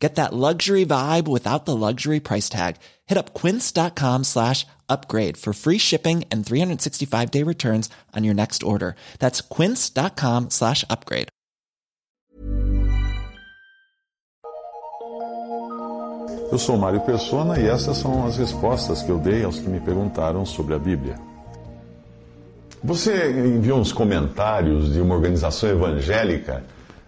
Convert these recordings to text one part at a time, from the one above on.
Get that luxury vibe without the luxury price tag. Hit up quince.com slash upgrade for free shipping and 365 day returns on your next order. That's quince.com slash upgrade. Eu sou Mário Persona e essas são as respostas que eu dei aos que me perguntaram sobre a Bíblia. Você enviou uns comentários de uma organização evangélica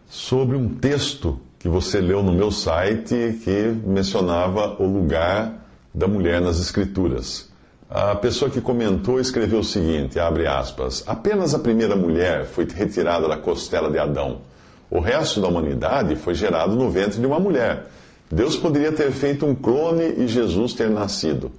sobre um texto que você leu no meu site que mencionava o lugar da mulher nas Escrituras. A pessoa que comentou escreveu o seguinte, abre aspas, apenas a primeira mulher foi retirada da costela de Adão. O resto da humanidade foi gerado no ventre de uma mulher. Deus poderia ter feito um clone e Jesus ter nascido.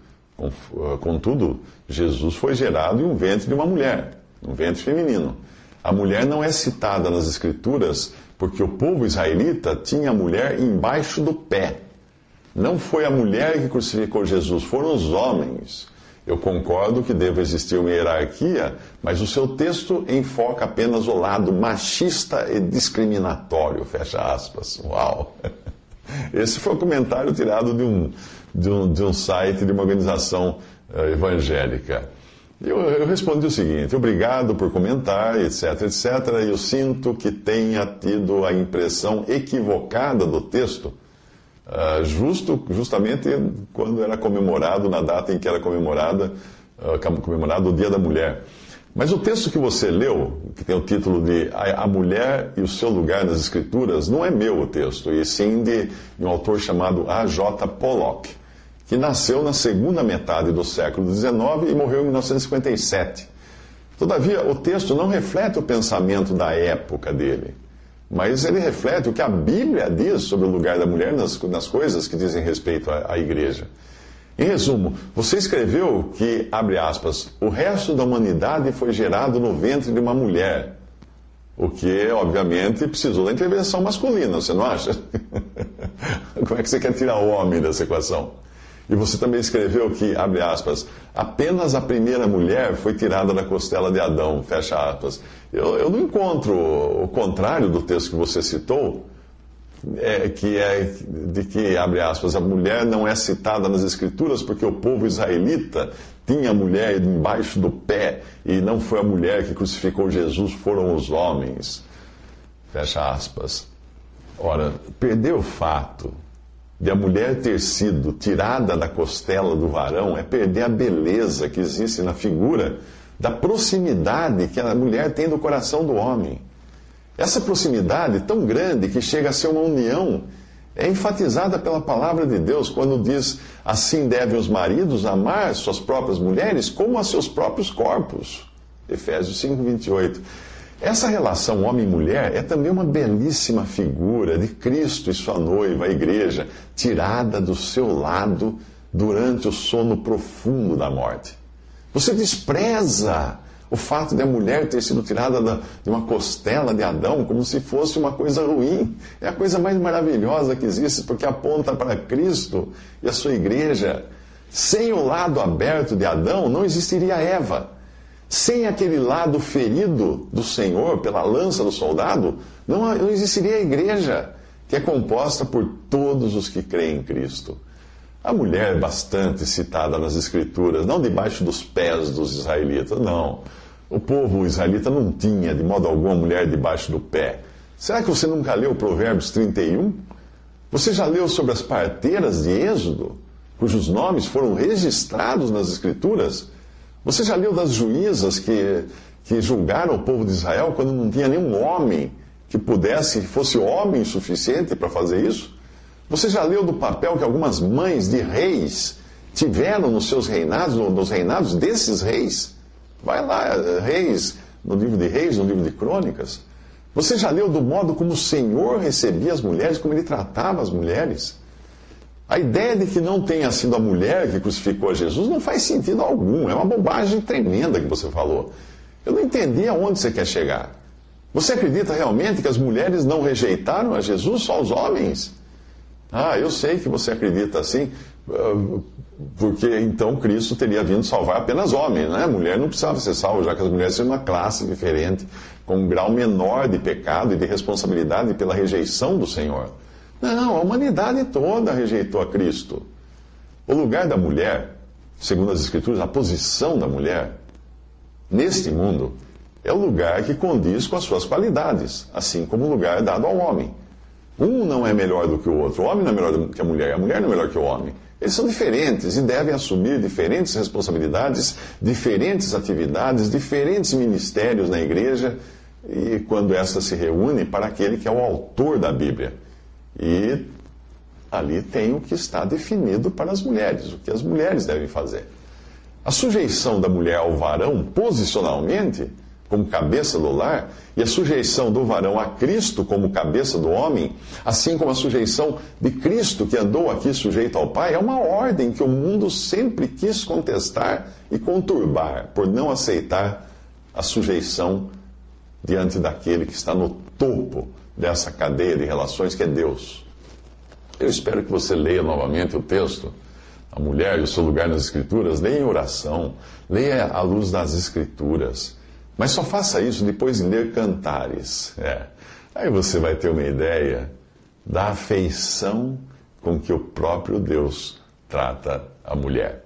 Contudo, Jesus foi gerado em um ventre de uma mulher, um ventre feminino. A mulher não é citada nas Escrituras porque o povo israelita tinha a mulher embaixo do pé. Não foi a mulher que crucificou Jesus, foram os homens. Eu concordo que deve existir uma hierarquia, mas o seu texto enfoca apenas o lado machista e discriminatório. Fecha aspas. Uau! Esse foi um comentário tirado de um, de um, de um site de uma organização uh, evangélica. Eu, eu, respondi o seguinte: obrigado por comentar, etc, etc. Eu sinto que tenha tido a impressão equivocada do texto, uh, justo, justamente quando era comemorado, na data em que era comemorada, uh, comemorado o Dia da Mulher. Mas o texto que você leu, que tem o título de A Mulher e o Seu Lugar nas Escrituras, não é meu o texto, e sim de, um autor chamado A.J. Pollock que nasceu na segunda metade do século XIX e morreu em 1957. Todavia, o texto não reflete o pensamento da época dele, mas ele reflete o que a Bíblia diz sobre o lugar da mulher nas, nas coisas que dizem respeito à, à igreja. Em resumo, você escreveu que, abre aspas, o resto da humanidade foi gerado no ventre de uma mulher. O que, obviamente, precisou da intervenção masculina, você não acha? Como é que você quer tirar o homem dessa equação? E você também escreveu que, abre aspas, apenas a primeira mulher foi tirada da costela de Adão, fecha aspas. Eu, eu não encontro o contrário do texto que você citou, é, que é de que, abre aspas, a mulher não é citada nas Escrituras porque o povo israelita tinha a mulher embaixo do pé e não foi a mulher que crucificou Jesus, foram os homens. Fecha aspas. Ora, perder o fato de a mulher ter sido tirada da costela do varão é perder a beleza que existe na figura da proximidade que a mulher tem do coração do homem. Essa proximidade tão grande que chega a ser uma união é enfatizada pela palavra de Deus quando diz: assim devem os maridos amar suas próprias mulheres como a seus próprios corpos. Efésios 5, 28. Essa relação homem-mulher é também uma belíssima figura de Cristo e sua noiva, a igreja, tirada do seu lado durante o sono profundo da morte. Você despreza o fato de a mulher ter sido tirada da, de uma costela de Adão como se fosse uma coisa ruim. É a coisa mais maravilhosa que existe, porque aponta para Cristo e a sua igreja. Sem o lado aberto de Adão, não existiria Eva. Sem aquele lado ferido do Senhor pela lança do soldado, não, existiria a igreja, que é composta por todos os que creem em Cristo. A mulher bastante citada nas Escrituras, não debaixo dos pés dos israelitas, não. O povo israelita não tinha, de modo algum, a mulher debaixo do pé. Será que você nunca leu Provérbios 31? Você já leu sobre as parteiras de Êxodo, cujos nomes foram registrados nas Escrituras? Você já leu das juízas que, que julgaram o povo de Israel quando não tinha nenhum homem que pudesse, que fosse homem suficiente para fazer isso? Você já leu do papel que algumas mães de reis tiveram nos seus reinados, nos reinados desses reis? Vai lá, reis, no livro de reis, no livro de crônicas. Você já leu do modo como o Senhor recebia as mulheres, como ele tratava as mulheres? A ideia de que não tenha sido a mulher que crucificou a Jesus não faz sentido algum. É uma bobagem tremenda que você falou. Eu não entendi aonde você quer chegar. Você acredita realmente que as mulheres não rejeitaram a Jesus, só os homens? Ah, eu sei que você acredita assim, ah, porque então Cristo teria vindo salvar apenas homens, né? Mulher não precisava ser salva, já que as mulheres são uma classe diferente, com um grau menor de pecado e de responsabilidade pela rejeição do Senhor. Não, a humanidade toda rejeitou a Cristo. O lugar da mulher, segundo as Escrituras, a posição da mulher neste mundo é o lugar que condiz com as suas qualidades, assim como o lugar dado ao homem. Um não é melhor do que o outro. O homem não é melhor que a mulher, a mulher não é melhor que o homem. Eles são diferentes e devem assumir diferentes responsabilidades, diferentes atividades, diferentes ministérios na igreja, e quando esta se reúne para aquele que é o autor da Bíblia. E ali tem o que está definido para as mulheres, o que as mulheres devem fazer. A sujeição da mulher ao varão, posicionalmente, como cabeça do lar, e a sujeição do varão a Cristo como cabeça do homem, assim como a sujeição de Cristo que andou aqui sujeito ao Pai, é uma ordem que o mundo sempre quis contestar e conturbar, por não aceitar a sujeição diante daquele que está no topo dessa cadeia de relações que é Deus. Eu espero que você leia novamente o texto, a mulher e o seu lugar nas Escrituras, leia em oração, leia à luz das Escrituras mas só faça isso depois de ler cantares. É. Aí você vai ter uma ideia da afeição com que o próprio Deus trata a mulher.